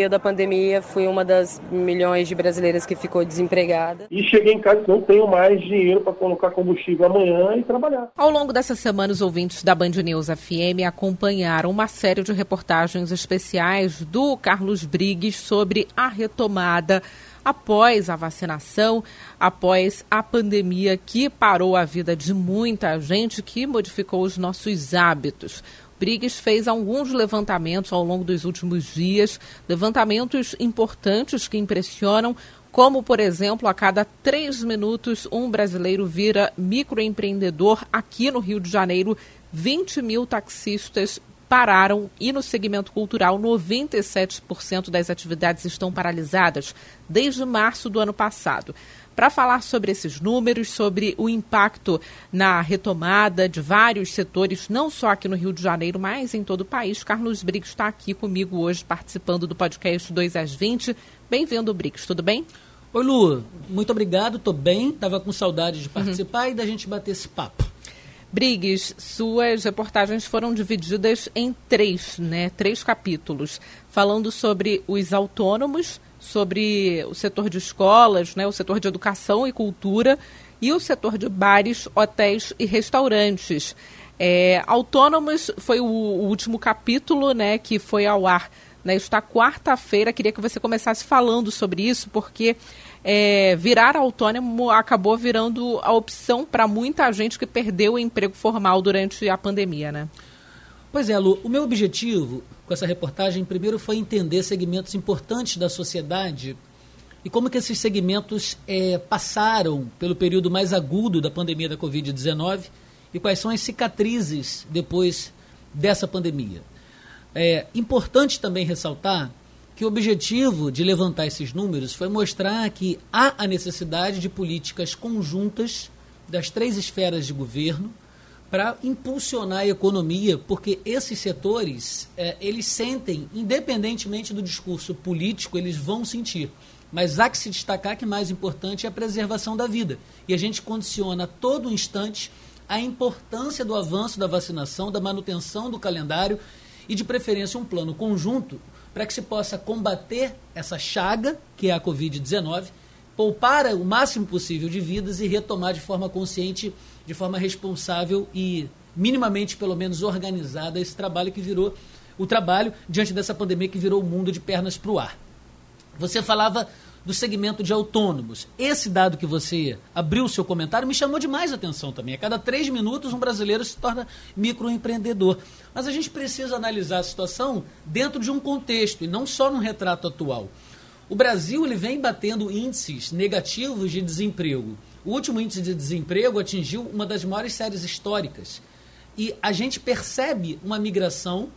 Meio da pandemia, fui uma das milhões de brasileiras que ficou desempregada. E cheguei em casa, não tenho mais dinheiro para colocar combustível amanhã e trabalhar. Ao longo dessa semana, os ouvintes da Band News FM acompanharam uma série de reportagens especiais do Carlos Brigues sobre a retomada após a vacinação, após a pandemia que parou a vida de muita gente, que modificou os nossos hábitos. Briggs fez alguns levantamentos ao longo dos últimos dias, levantamentos importantes que impressionam, como, por exemplo, a cada três minutos um brasileiro vira microempreendedor aqui no Rio de Janeiro. 20 mil taxistas pararam e no segmento cultural 97% das atividades estão paralisadas desde março do ano passado para falar sobre esses números, sobre o impacto na retomada de vários setores, não só aqui no Rio de Janeiro, mas em todo o país. Carlos Briggs está aqui comigo hoje, participando do podcast 2 às 20. Bem-vindo, Briggs, tudo bem? Oi, Lu, muito obrigado, estou bem, estava com saudade de participar uhum. e da gente bater esse papo. Briggs, suas reportagens foram divididas em três, né? Três capítulos, falando sobre os autônomos, sobre o setor de escolas, né, o setor de educação e cultura e o setor de bares, hotéis e restaurantes. É, autônomos foi o, o, último capítulo né, que foi ao ar nesta quarta-feira. Queria que você começasse falando sobre isso, porque é, virar autônomo acabou virando a opção para muita gente que perdeu o emprego formal durante a pandemia. Né? Pois é, Lu, o meu objetivo com essa reportagem, primeiro foi entender segmentos importantes da sociedade e como que esses segmentos é, passaram pelo período mais agudo da pandemia da Covid-19 e quais são as cicatrizes depois dessa pandemia. É importante também ressaltar que o objetivo de levantar esses números foi mostrar que há a necessidade de políticas conjuntas das três esferas de governo para impulsionar a economia, porque esses setores, é, eles sentem, independentemente do discurso político, eles vão sentir. Mas há que se destacar que mais importante é a preservação da vida. E a gente condiciona a todo instante a importância do avanço da vacinação, da manutenção do calendário e, de preferência, um plano conjunto para que se possa combater essa chaga, que é a Covid-19, poupar o máximo possível de vidas e retomar de forma consciente de forma responsável e minimamente, pelo menos, organizada esse trabalho que virou o trabalho diante dessa pandemia que virou o mundo de pernas para o ar. Você falava do segmento de autônomos. Esse dado que você abriu o seu comentário me chamou demais a atenção também. A cada três minutos um brasileiro se torna microempreendedor. Mas a gente precisa analisar a situação dentro de um contexto e não só num retrato atual. O Brasil ele vem batendo índices negativos de desemprego o último índice de desemprego atingiu uma das maiores séries históricas. E a gente percebe uma migração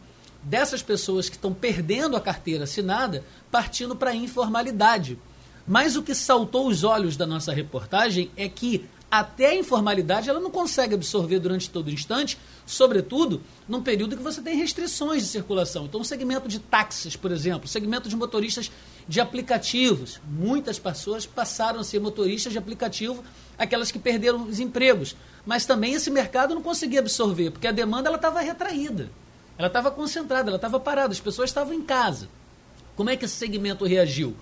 dessas pessoas que estão perdendo a carteira assinada, partindo para a informalidade. Mas o que saltou os olhos da nossa reportagem é que até a informalidade ela não consegue absorver durante todo o instante, sobretudo num período que você tem restrições de circulação. Então, o segmento de táxis, por exemplo, segmento de motoristas de aplicativos. Muitas pessoas passaram a ser motoristas de aplicativo, aquelas que perderam os empregos. Mas também esse mercado não conseguia absorver, porque a demanda estava retraída. Ela estava concentrada, ela estava parada, as pessoas estavam em casa. Como é que esse segmento reagiu?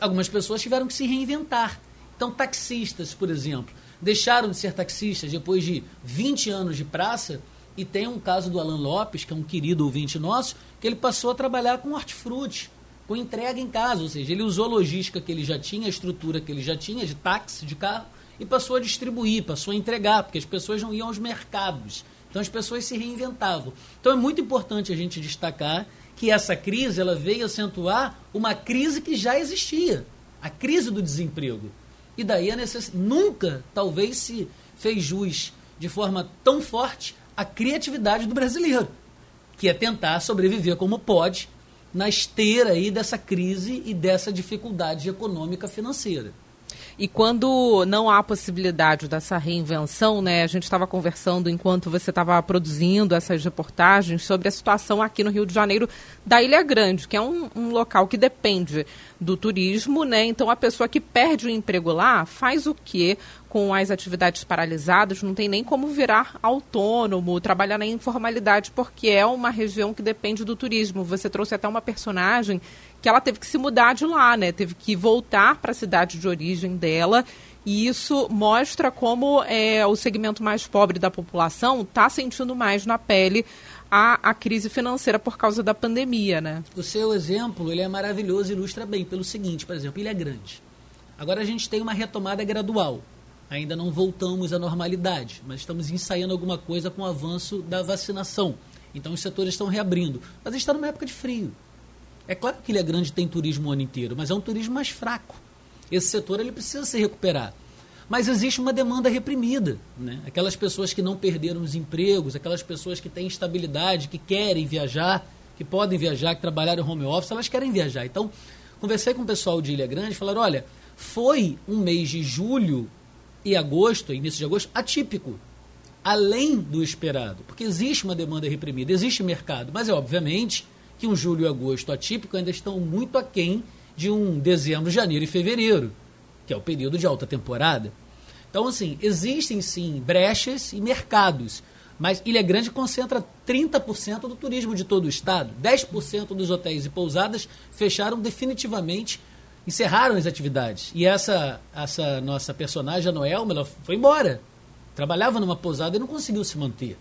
Algumas pessoas tiveram que se reinventar. Então, taxistas, por exemplo, deixaram de ser taxistas depois de 20 anos de praça. E tem um caso do Alan Lopes, que é um querido ouvinte nosso, que ele passou a trabalhar com hortifruti, com entrega em casa. Ou seja, ele usou a logística que ele já tinha, a estrutura que ele já tinha de táxi, de carro, e passou a distribuir, passou a entregar, porque as pessoas não iam aos mercados. Então as pessoas se reinventavam. Então é muito importante a gente destacar que essa crise ela veio acentuar uma crise que já existia, a crise do desemprego. E daí a necess... nunca, talvez, se fez jus de forma tão forte a criatividade do brasileiro, que é tentar sobreviver como pode na esteira aí dessa crise e dessa dificuldade econômica financeira. E quando não há possibilidade dessa reinvenção, né? A gente estava conversando enquanto você estava produzindo essas reportagens sobre a situação aqui no Rio de Janeiro da Ilha Grande, que é um, um local que depende do turismo, né? Então a pessoa que perde o emprego lá faz o quê? Com as atividades paralisadas, não tem nem como virar autônomo, trabalhar na informalidade, porque é uma região que depende do turismo. Você trouxe até uma personagem que ela teve que se mudar de lá, né? Teve que voltar para a cidade de origem dela. E isso mostra como é, o segmento mais pobre da população está sentindo mais na pele a, a crise financeira por causa da pandemia, né? O seu exemplo ele é maravilhoso ilustra bem pelo seguinte, por exemplo, ele é grande. Agora a gente tem uma retomada gradual. Ainda não voltamos à normalidade, mas estamos ensaiando alguma coisa com o avanço da vacinação. Então os setores estão reabrindo. Mas está numa época de frio. É claro que Ilha Grande tem turismo o ano inteiro, mas é um turismo mais fraco. Esse setor ele precisa se recuperar. Mas existe uma demanda reprimida. Né? Aquelas pessoas que não perderam os empregos, aquelas pessoas que têm estabilidade, que querem viajar, que podem viajar, que trabalharam em home office, elas querem viajar. Então, conversei com o pessoal de Ilha Grande e falaram: olha, foi um mês de julho e agosto, início de agosto, atípico. Além do esperado. Porque existe uma demanda reprimida, existe mercado. Mas é obviamente que um julho e agosto atípico ainda estão muito aquém de um dezembro, janeiro e fevereiro que é o período de alta temporada. Então, assim, existem sim brechas e mercados, mas Ilha Grande concentra 30% do turismo de todo o estado. 10% dos hotéis e pousadas fecharam definitivamente, encerraram as atividades. E essa, essa nossa personagem, a Noelma, ela foi embora. Trabalhava numa pousada e não conseguiu se manter.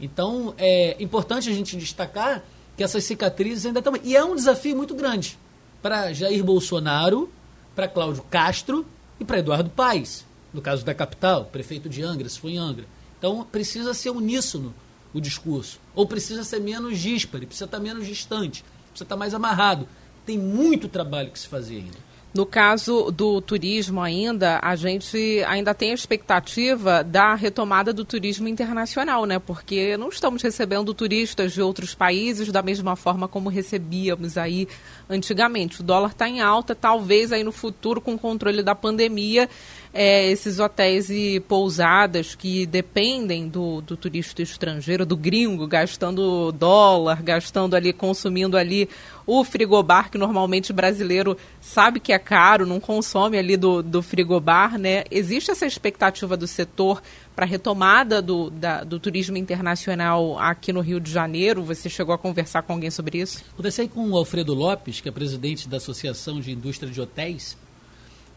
Então, é importante a gente destacar que essas cicatrizes ainda estão. E é um desafio muito grande para Jair Bolsonaro para Cláudio Castro e para Eduardo Paes, no caso da capital, prefeito de Angra, se for em Angra. Então precisa ser uníssono o discurso, ou precisa ser menos díspare, precisa estar menos distante, precisa estar mais amarrado. Tem muito trabalho que se fazer ainda. No caso do turismo ainda, a gente ainda tem a expectativa da retomada do turismo internacional, né? Porque não estamos recebendo turistas de outros países da mesma forma como recebíamos aí antigamente. O dólar está em alta, talvez aí no futuro, com o controle da pandemia, é, esses hotéis e pousadas que dependem do, do turista estrangeiro, do gringo, gastando dólar, gastando ali, consumindo ali o frigobar, que normalmente brasileiro sabe que é caro, não consome ali do, do frigobar, né? Existe essa expectativa do setor para a retomada do, da, do turismo internacional aqui no Rio de Janeiro? Você chegou a conversar com alguém sobre isso? Conversei com o Alfredo Lopes, que é presidente da Associação de Indústria de Hotéis,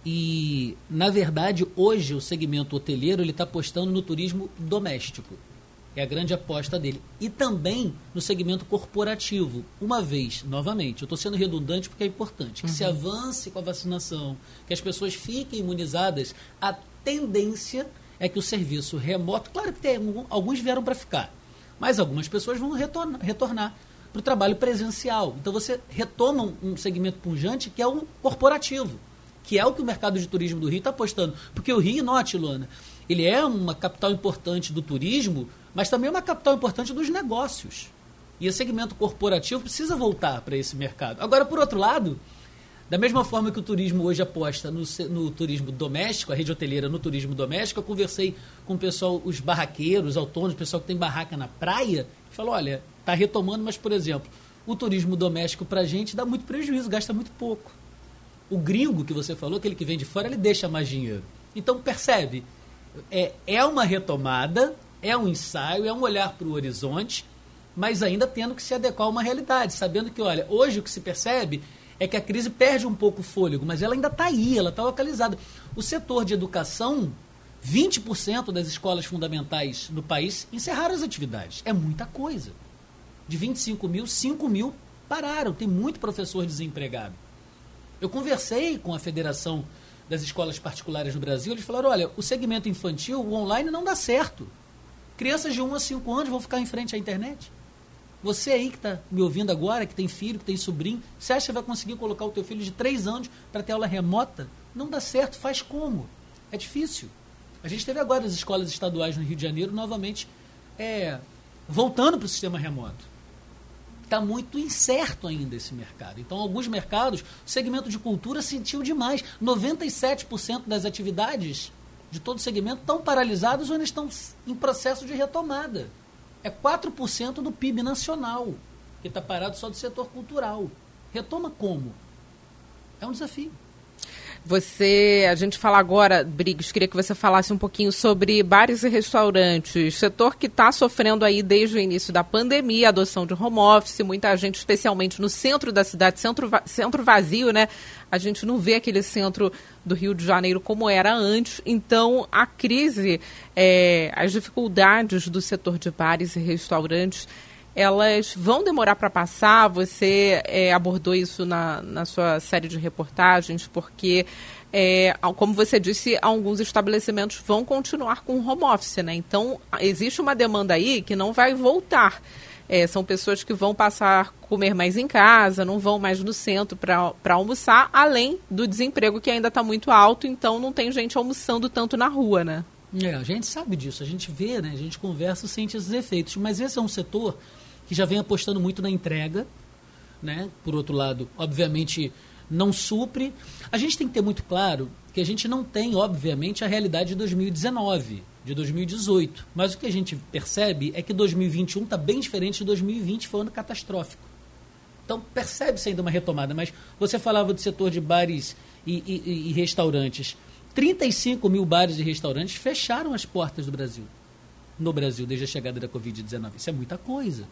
e, na verdade, hoje o segmento hoteleiro ele está apostando no turismo doméstico. É a grande aposta dele. E também no segmento corporativo. Uma vez, novamente, eu estou sendo redundante porque é importante, que uhum. se avance com a vacinação, que as pessoas fiquem imunizadas, a tendência é que o serviço remoto, claro que tem, alguns vieram para ficar, mas algumas pessoas vão retornar, retornar para o trabalho presencial. Então você retoma um, um segmento pujante que é o corporativo que é o que o mercado de turismo do Rio está apostando. Porque o Rio, note, Luana, ele é uma capital importante do turismo, mas também é uma capital importante dos negócios. E o segmento corporativo precisa voltar para esse mercado. Agora, por outro lado, da mesma forma que o turismo hoje aposta no, no, turismo doméstico, a rede hoteleira no turismo doméstico, eu conversei com o pessoal, os barraqueiros, autônomos, o pessoal que tem barraca na praia, que falou, olha, está retomando, mas, por exemplo, o turismo doméstico para a gente dá muito prejuízo, gasta muito pouco. O gringo que você falou, aquele que vem de fora, ele deixa mais dinheiro. Então, percebe? É, é uma retomada, é um ensaio, é um olhar para o horizonte, mas ainda tendo que se adequar a uma realidade, sabendo que, olha, hoje o que se percebe é que a crise perde um pouco o fôlego, mas ela ainda está aí, ela está localizada. O setor de educação, 20% das escolas fundamentais no país encerraram as atividades. É muita coisa. De 25 mil, 5 mil pararam. Tem muito professor desempregado. Eu conversei com a Federação das Escolas Particulares no Brasil, eles falaram: olha, o segmento infantil, o online não dá certo. Crianças de 1 a 5 anos vão ficar em frente à internet. Você aí que está me ouvindo agora, que tem filho, que tem sobrinho, você acha que vai conseguir colocar o teu filho de 3 anos para ter aula remota? Não dá certo, faz como? É difícil. A gente teve agora as escolas estaduais no Rio de Janeiro novamente é, voltando para o sistema remoto. Está muito incerto ainda esse mercado. Então, alguns mercados, o segmento de cultura sentiu demais. 97% das atividades de todo o segmento estão paralisados ou ainda estão em processo de retomada. É 4% do PIB nacional, que está parado só do setor cultural. Retoma como? É um desafio. Você, a gente fala agora, Briggs, queria que você falasse um pouquinho sobre bares e restaurantes, setor que está sofrendo aí desde o início da pandemia, adoção de home office, muita gente, especialmente no centro da cidade, centro, centro vazio, né? A gente não vê aquele centro do Rio de Janeiro como era antes. Então, a crise, é, as dificuldades do setor de bares e restaurantes elas vão demorar para passar. Você é, abordou isso na, na sua série de reportagens, porque, é, como você disse, alguns estabelecimentos vão continuar com home office, né? Então, existe uma demanda aí que não vai voltar. É, são pessoas que vão passar a comer mais em casa, não vão mais no centro para almoçar, além do desemprego que ainda está muito alto, então não tem gente almoçando tanto na rua, né? É, a gente sabe disso, a gente vê, né? A gente conversa, sente esses efeitos. Mas esse é um setor que já vem apostando muito na entrega, né? Por outro lado, obviamente não supre. A gente tem que ter muito claro que a gente não tem, obviamente, a realidade de 2019, de 2018. Mas o que a gente percebe é que 2021 está bem diferente de 2020, foi um ano catastrófico. Então percebe-se ainda uma retomada, mas você falava do setor de bares e, e, e restaurantes. 35 mil bares e restaurantes fecharam as portas do Brasil. No Brasil, desde a chegada da Covid-19. Isso é muita coisa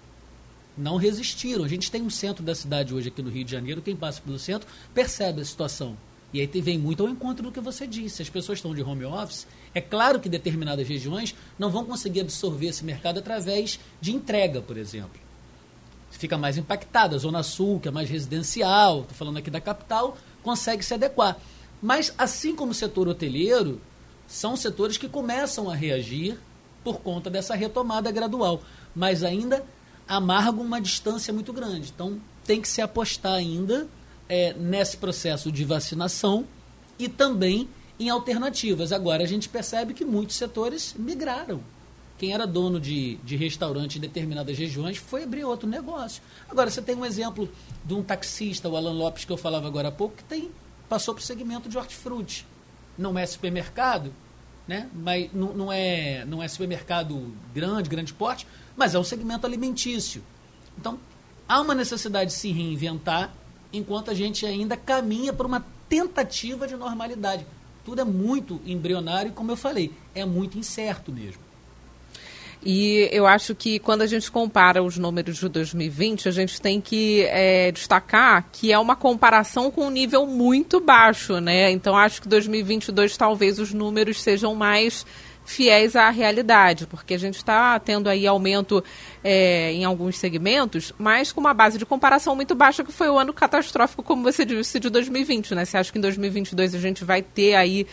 não resistiram. A gente tem um centro da cidade hoje aqui no Rio de Janeiro, quem passa pelo centro percebe a situação. E aí vem muito ao encontro do que você disse. As pessoas estão de home office. É claro que determinadas regiões não vão conseguir absorver esse mercado através de entrega, por exemplo. Fica mais impactada. A Zona Sul, que é mais residencial, estou falando aqui da capital, consegue se adequar. Mas, assim como o setor hoteleiro, são setores que começam a reagir por conta dessa retomada gradual. Mas ainda amargam uma distância muito grande. Então, tem que se apostar ainda é, nesse processo de vacinação e também em alternativas. Agora, a gente percebe que muitos setores migraram. Quem era dono de, de restaurante em determinadas regiões foi abrir outro negócio. Agora, você tem um exemplo de um taxista, o Alan Lopes, que eu falava agora há pouco, que tem, passou para o segmento de hortifruti. Não é supermercado, né? mas não, não, é, não é supermercado grande, grande porte, mas é um segmento alimentício. Então, há uma necessidade de se reinventar enquanto a gente ainda caminha para uma tentativa de normalidade. Tudo é muito embrionário e, como eu falei, é muito incerto mesmo. E eu acho que quando a gente compara os números de 2020, a gente tem que é, destacar que é uma comparação com um nível muito baixo, né? Então acho que 2022 talvez os números sejam mais fiéis à realidade, porque a gente está tendo aí aumento é, em alguns segmentos, mas com uma base de comparação muito baixa, que foi o ano catastrófico, como você disse, de 2020, né? Você acha que em 2022 a gente vai ter aí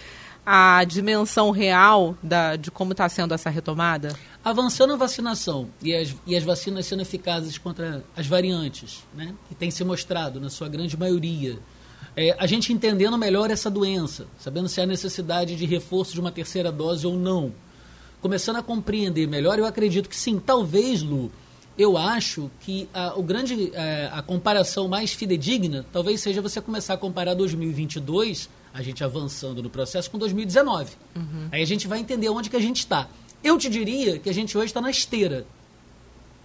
a dimensão real da, de como está sendo essa retomada? Avançando a vacinação e as, e as vacinas sendo eficazes contra as variantes, né? que tem se mostrado na sua grande maioria, é, a gente entendendo melhor essa doença, sabendo se há necessidade de reforço de uma terceira dose ou não, começando a compreender melhor, eu acredito que sim, talvez, Lu, eu acho que a, o grande, a, é, a comparação mais fidedigna talvez seja você começar a comparar 2022, a gente avançando no processo, com 2019. Uhum. Aí a gente vai entender onde que a gente está. Eu te diria que a gente hoje está na esteira.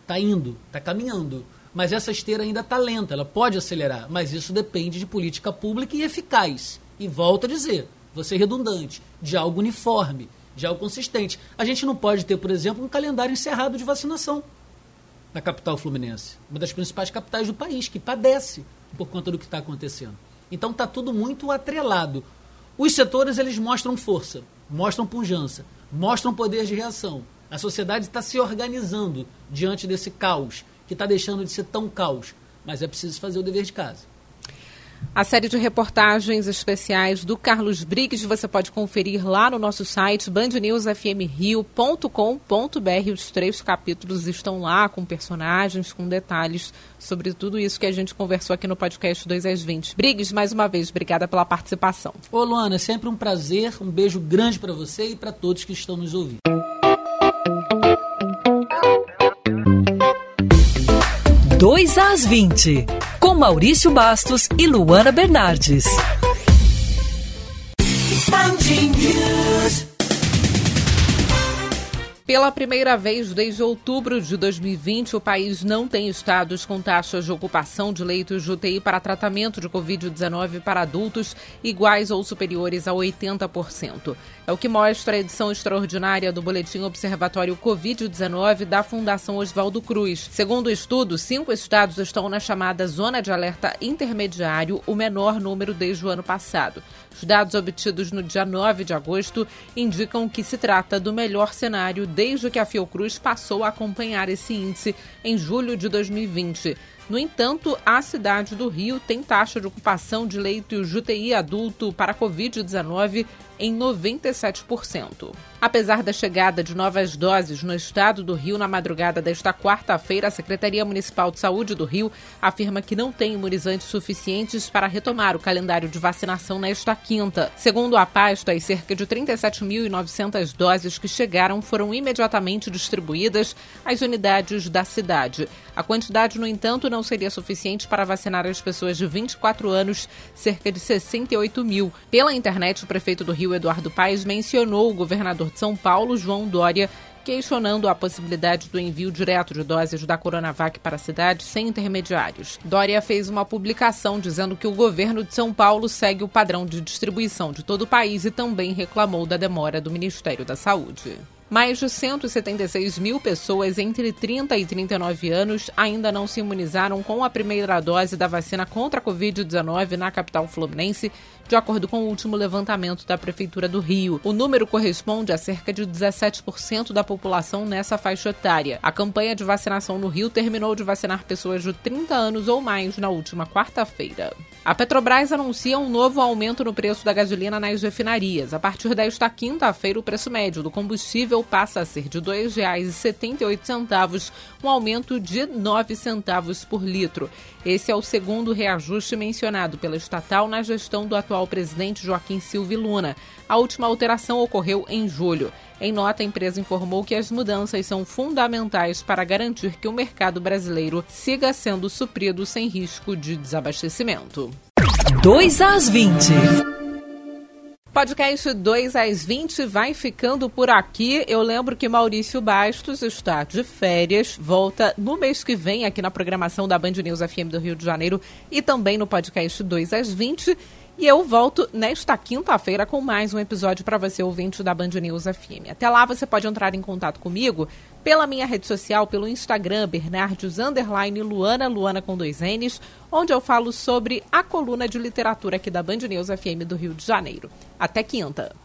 Está indo, está caminhando mas essa esteira ainda está lenta, ela pode acelerar, mas isso depende de política pública e eficaz. E volto a dizer, vou ser redundante, de algo uniforme, de algo consistente. A gente não pode ter, por exemplo, um calendário encerrado de vacinação na capital fluminense, uma das principais capitais do país, que padece por conta do que está acontecendo. Então está tudo muito atrelado. Os setores eles mostram força, mostram pujança, mostram poder de reação. A sociedade está se organizando diante desse caos que está deixando de ser tão caos. Mas é preciso fazer o dever de casa. A série de reportagens especiais do Carlos Briggs você pode conferir lá no nosso site bandnewsfmrio.com.br. Os três capítulos estão lá com personagens, com detalhes sobre tudo isso que a gente conversou aqui no podcast 2 às 20. Briggs, mais uma vez, obrigada pela participação. Ô Luana, é sempre um prazer, um beijo grande para você e para todos que estão nos ouvindo. 2 às 20, com Maurício Bastos e Luana Bernardes. Pela primeira vez desde outubro de 2020, o país não tem estados com taxas de ocupação de leitos de UTI para tratamento de Covid-19 para adultos iguais ou superiores a 80%. É o que mostra a edição extraordinária do Boletim Observatório Covid-19 da Fundação Oswaldo Cruz. Segundo o estudo, cinco estados estão na chamada Zona de Alerta Intermediário, o menor número desde o ano passado. Os dados obtidos no dia 9 de agosto indicam que se trata do melhor cenário desde que a Fiocruz passou a acompanhar esse índice em julho de 2020. No entanto, a cidade do Rio tem taxa de ocupação de leitos de UTI adulto para Covid-19 em 97%. Apesar da chegada de novas doses no estado do Rio na madrugada desta quarta-feira, a Secretaria Municipal de Saúde do Rio afirma que não tem imunizantes suficientes para retomar o calendário de vacinação nesta quinta. Segundo a pasta, as cerca de 37.900 doses que chegaram foram imediatamente distribuídas às unidades da cidade. A quantidade, no entanto, não seria suficiente para vacinar as pessoas de 24 anos, cerca de 68 mil. Pela internet, o prefeito do Rio Rio, Eduardo Paes, mencionou o governador de São Paulo, João Dória, questionando a possibilidade do envio direto de doses da Coronavac para a cidade sem intermediários. Dória fez uma publicação dizendo que o governo de São Paulo segue o padrão de distribuição de todo o país e também reclamou da demora do Ministério da Saúde. Mais de 176 mil pessoas entre 30 e 39 anos ainda não se imunizaram com a primeira dose da vacina contra a Covid-19 na capital fluminense, de acordo com o último levantamento da Prefeitura do Rio. O número corresponde a cerca de 17% da população nessa faixa etária. A campanha de vacinação no Rio terminou de vacinar pessoas de 30 anos ou mais na última quarta-feira. A Petrobras anuncia um novo aumento no preço da gasolina nas refinarias. A partir desta quinta-feira, o preço médio do passa a ser de R$ 2,78, um aumento de 9 centavos por litro. Esse é o segundo reajuste mencionado pela estatal na gestão do atual presidente Joaquim Silva Luna. A última alteração ocorreu em julho. Em nota, a empresa informou que as mudanças são fundamentais para garantir que o mercado brasileiro siga sendo suprido sem risco de desabastecimento. 2 às 20. Podcast 2 às 20 vai ficando por aqui. Eu lembro que Maurício Bastos está de férias, volta no mês que vem aqui na programação da Band News FM do Rio de Janeiro e também no podcast 2 às 20. E eu volto nesta quinta-feira com mais um episódio para você, ouvinte da Band News FM. Até lá você pode entrar em contato comigo pela minha rede social, pelo Instagram, Bernardes Underline Luana, Luana com dois N's, onde eu falo sobre a coluna de literatura aqui da Band News FM do Rio de Janeiro. Até quinta!